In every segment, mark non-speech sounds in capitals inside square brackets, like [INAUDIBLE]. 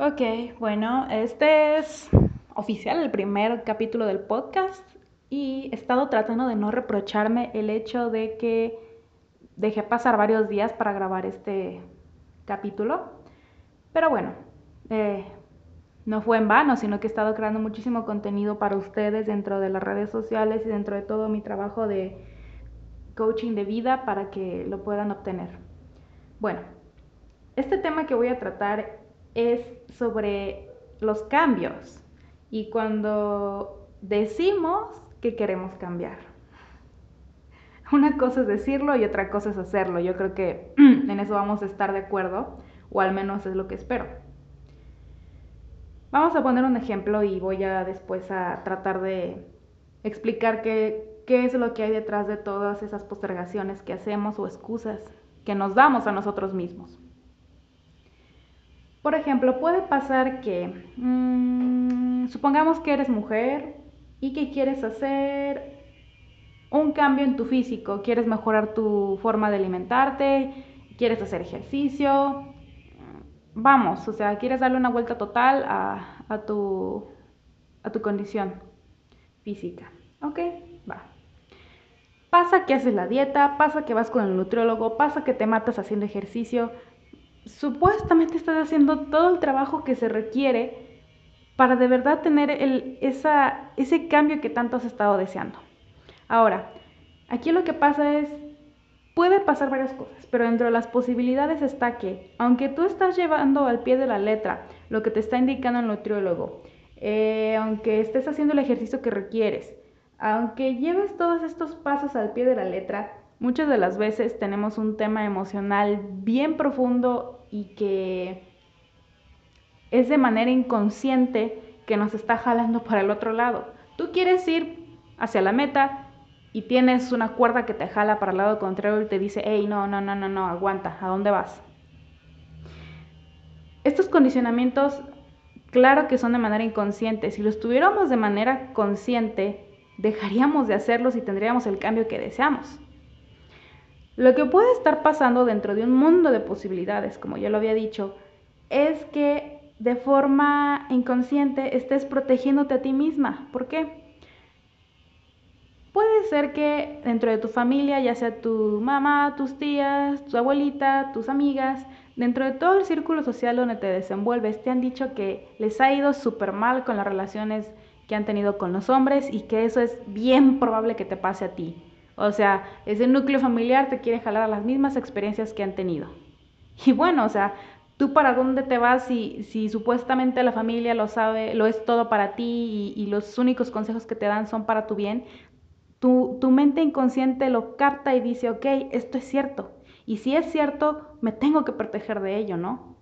Ok, bueno, este es oficial el primer capítulo del podcast y he estado tratando de no reprocharme el hecho de que dejé pasar varios días para grabar este capítulo. Pero bueno, eh, no fue en vano, sino que he estado creando muchísimo contenido para ustedes dentro de las redes sociales y dentro de todo mi trabajo de coaching de vida para que lo puedan obtener. Bueno, este tema que voy a tratar es sobre los cambios y cuando decimos que queremos cambiar. [LAUGHS] Una cosa es decirlo y otra cosa es hacerlo. Yo creo que [CLEARS THROAT] en eso vamos a estar de acuerdo, o al menos es lo que espero. Vamos a poner un ejemplo y voy a después a tratar de explicar qué, qué es lo que hay detrás de todas esas postergaciones que hacemos o excusas que nos damos a nosotros mismos. Por ejemplo, puede pasar que, mmm, supongamos que eres mujer y que quieres hacer un cambio en tu físico, quieres mejorar tu forma de alimentarte, quieres hacer ejercicio, vamos, o sea, quieres darle una vuelta total a, tu, a tu condición física. Ok, va. Pasa que haces la dieta, pasa que vas con el nutriólogo, pasa que te matas haciendo ejercicio. Supuestamente estás haciendo todo el trabajo que se requiere para de verdad tener el, esa, ese cambio que tanto has estado deseando. Ahora, aquí lo que pasa es, puede pasar varias cosas, pero dentro de las posibilidades está que, aunque tú estás llevando al pie de la letra lo que te está indicando el nutriólogo, eh, aunque estés haciendo el ejercicio que requieres, aunque lleves todos estos pasos al pie de la letra, muchas de las veces tenemos un tema emocional bien profundo y que es de manera inconsciente que nos está jalando para el otro lado. Tú quieres ir hacia la meta, y tienes una cuerda que te jala para el lado contrario y te dice, hey, no, no, no, no, no, aguanta, ¿a dónde vas? Estos condicionamientos, claro que son de manera inconsciente. Si los tuviéramos de manera consciente, dejaríamos de hacerlos y tendríamos el cambio que deseamos. Lo que puede estar pasando dentro de un mundo de posibilidades, como ya lo había dicho, es que de forma inconsciente estés protegiéndote a ti misma. ¿Por qué? Puede ser que dentro de tu familia, ya sea tu mamá, tus tías, tu abuelita, tus amigas, dentro de todo el círculo social donde te desenvuelves, te han dicho que les ha ido súper mal con las relaciones que han tenido con los hombres y que eso es bien probable que te pase a ti. O sea, ese núcleo familiar te quiere jalar a las mismas experiencias que han tenido. Y bueno, o sea, ¿tú para dónde te vas si, si supuestamente la familia lo sabe, lo es todo para ti y, los únicos consejos que te dan son para tu bien? Tu, mente inconsciente lo capta y dice, ok, esto es cierto. Y si es cierto, me tengo que proteger de ello, ¿no?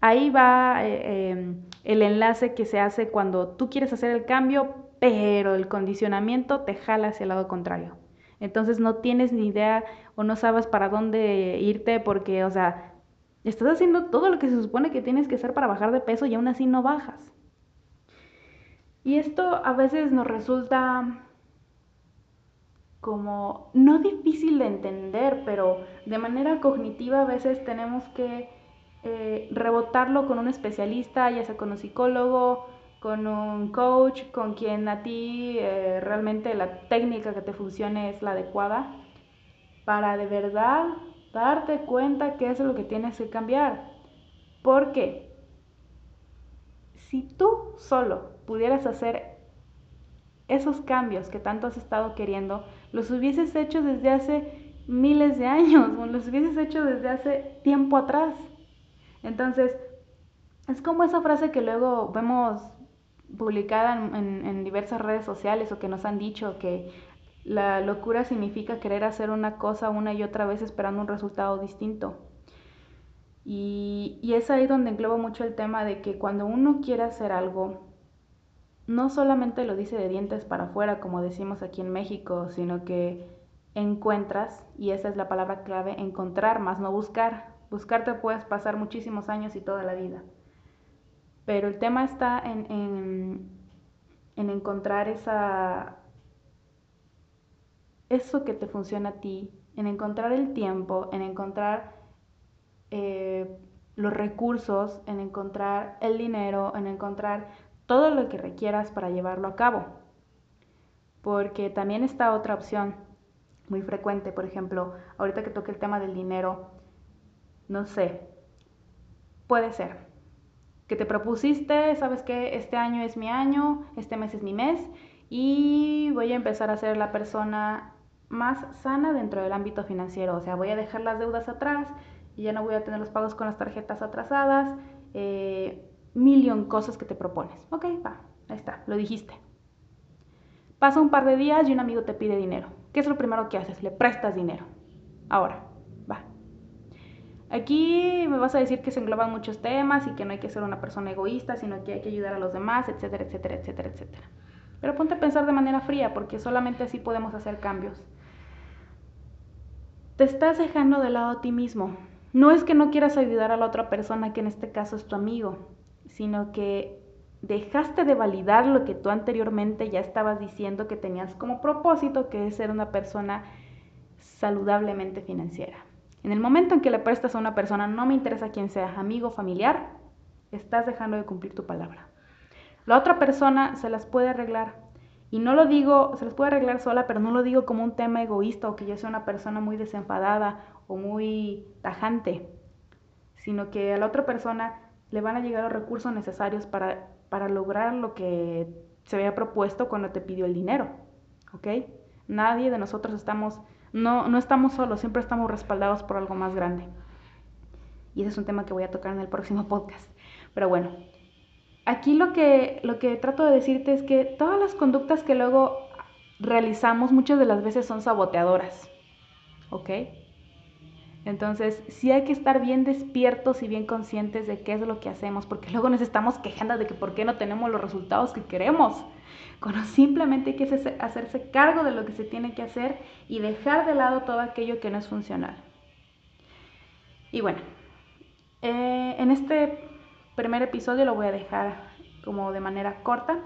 Ahí va eh, em, el enlace que se hace cuando tú quieres hacer el cambio, pero el condicionamiento te jala hacia el lado contrario. Entonces no tienes ni idea o no sabes para dónde irte porque, o sea, estás haciendo todo lo que se supone que tienes que hacer para bajar de peso y aún así no bajas. Y esto a veces nos resulta como no difícil de entender, pero de manera cognitiva a veces tenemos que eh, rebotarlo con un especialista, ya sea con un psicólogo, con un coach, con quien a ti eh, realmente la técnica que te funcione es la adecuada, para de verdad darte cuenta qué es lo que tienes que cambiar. Porque si tú solo pudieras hacer esos cambios que tanto has estado queriendo, los hubieses hecho desde hace miles de años, los hubieses hecho desde hace tiempo atrás. Entonces, es como esa frase que luego vemos publicada en, en, diversas redes sociales o que nos han dicho que la locura significa querer hacer una cosa una y otra vez esperando un resultado distinto. Y, y es ahí donde engloba mucho el tema de que cuando uno quiere hacer algo, no solamente lo dice de dientes para afuera, como decimos aquí en México, sino que encuentras, y esa es la palabra clave, encontrar más no buscar. Buscarte puedes pasar muchísimos años y toda la vida. Pero el tema está en, en, encontrar esa, eso que te funciona a ti, en encontrar el tiempo, en encontrar eh, los recursos, en encontrar el dinero, en encontrar todo lo que requieras para llevarlo a cabo. Porque también está otra opción muy frecuente, por ejemplo, ahorita que toque el tema del dinero, no sé, puede ser que te propusiste, sabes que este año es mi año, este mes es mi mes y voy a empezar a ser la persona más sana dentro del ámbito financiero, o sea, voy a dejar las deudas atrás y ya no voy a tener los pagos con las tarjetas atrasadas, eh, cosas que te propones. Ok, va, ahí está, lo dijiste. Pasa un par de días y un amigo te pide dinero. ¿Qué es lo primero que haces? Le prestas dinero. Ahora. Aquí me vas a decir que se engloban muchos temas y que no hay que ser una persona egoísta, sino que hay que ayudar a los demás, etcétera, etcétera, etcétera, etcétera. Pero ponte a pensar de manera fría, porque solamente así podemos hacer cambios. Te estás dejando de lado a ti mismo. No es que no quieras ayudar a la otra persona, que en este caso es tu amigo, sino que dejaste de validar lo que tú anteriormente ya estabas diciendo que tenías como propósito, que es ser una persona saludablemente financiera. En el momento en que le prestas a una persona, no me interesa quién sea, amigo, familiar, estás dejando de cumplir tu palabra. La otra persona se las puede arreglar. Y no lo digo, se las puede arreglar sola, pero no lo digo como un tema egoísta o que yo sea una persona muy desenfadada o muy tajante, sino que a la otra persona le van a llegar los recursos necesarios para para lograr lo que se había propuesto cuando te pidió el dinero, ¿ok? Nadie de nosotros estamos, no, no estamos solos, siempre estamos respaldados por algo más grande. Y ese es un tema que voy a tocar en el próximo podcast. Pero bueno, aquí lo que, lo que trato de decirte es que todas las conductas que luego realizamos muchas de las veces son saboteadoras, ¿ok? Entonces, sí hay que estar bien despiertos y bien conscientes de qué es lo que hacemos, porque luego nos estamos quejando de que por qué no tenemos los resultados que queremos. Simplemente hay que hacerse cargo de lo que se tiene que hacer y dejar de lado todo aquello que no es funcional. Y bueno, eh, en este primer episodio lo voy a dejar como de manera corta,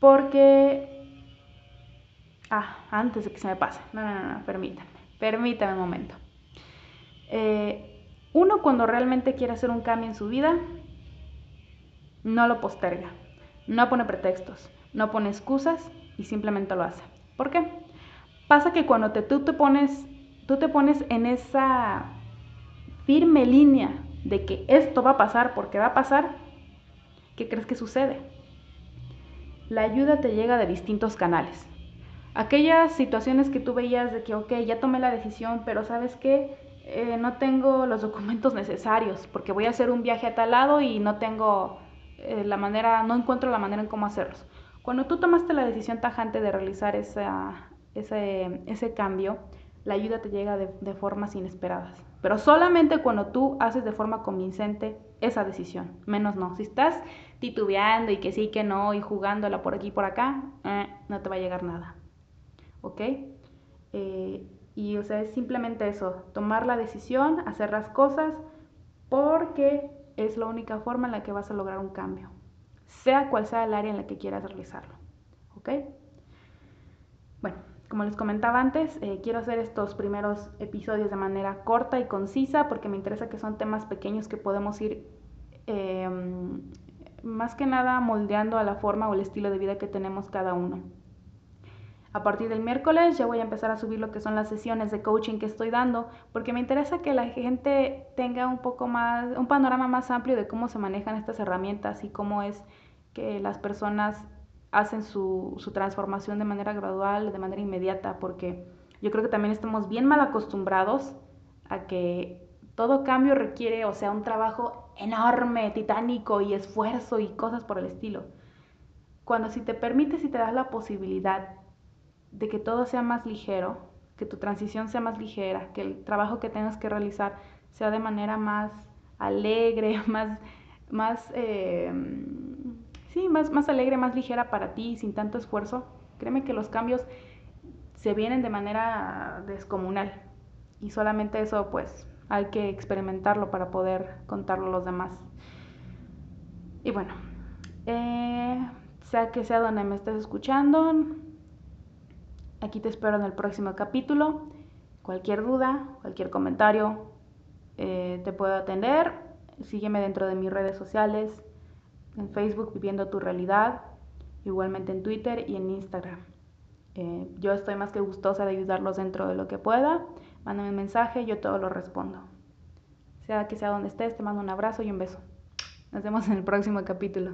porque... Ah, antes de que se me pase. No, no, no, no permítanme. Permítame un momento. Eh, uno cuando realmente quiere hacer un cambio en su vida, no lo posterga, no pone pretextos, no pone excusas y simplemente lo hace. ¿Por qué? Pasa que cuando te, tú, te pones, tú te pones en esa firme línea de que esto va a pasar porque va a pasar, ¿qué crees que sucede? La ayuda te llega de distintos canales. Aquellas situaciones que tú veías de que, ok, ya tomé la decisión, pero ¿sabes qué? Eh, no tengo los documentos necesarios porque voy a hacer un viaje a tal lado y no tengo eh, la manera, no encuentro la manera en cómo hacerlos. Cuando tú tomaste la decisión tajante de realizar esa, ese, ese cambio, la ayuda te llega de, de, formas inesperadas. Pero solamente cuando tú haces de forma convincente esa decisión, menos no. Si estás titubeando y que sí, que no, y jugándola por aquí y por acá, eh, no te va a llegar nada. ¿Ok? Eh, y o sea, es simplemente eso, tomar la decisión, hacer las cosas, porque es la única forma en la que vas a lograr un cambio, sea cual sea el área en la que quieras realizarlo. ¿Ok? Bueno, como les comentaba antes, eh, quiero hacer estos primeros episodios de manera corta y concisa porque me interesa que son temas pequeños que podemos ir em, más que nada moldeando a la forma o el estilo de vida que tenemos cada uno. A partir del miércoles ya voy a empezar a subir lo que son las sesiones de coaching que estoy dando, porque me interesa que la gente tenga un poco más, un panorama más amplio de cómo se manejan estas herramientas y cómo es que las personas hacen su, su transformación de manera gradual, de manera inmediata, porque yo creo que también estamos bien mal acostumbrados a que todo cambio requiere, o sea, un trabajo enorme, titánico y esfuerzo y cosas por el estilo. Cuando si te permites y te das la posibilidad de que todo sea más ligero, que tu transición sea más ligera, que el trabajo que tengas que realizar sea de manera más alegre, [LAUGHS] más, más, eh, sí, más, más alegre, más ligera para ti, sin tanto esfuerzo. Créeme que los cambios se vienen de manera descomunal y solamente eso pues hay que experimentarlo para poder contarlo a los demás. Y bueno, eh, sea que sea donde me estés escuchando, Aquí te espero en el próximo capítulo. Cualquier duda, cualquier comentario, eh, te puedo atender. sígueme dentro de mis redes sociales, en Facebook Viviendo tu Realidad, igualmente en Twitter y en Instagram. Eh, yo estoy más que gustosa de ayudarlos dentro de lo que pueda. Mándame un mensaje, yo todo lo respondo. Sea que sea donde estés, te mando un abrazo y un beso. Nos vemos en el próximo capítulo.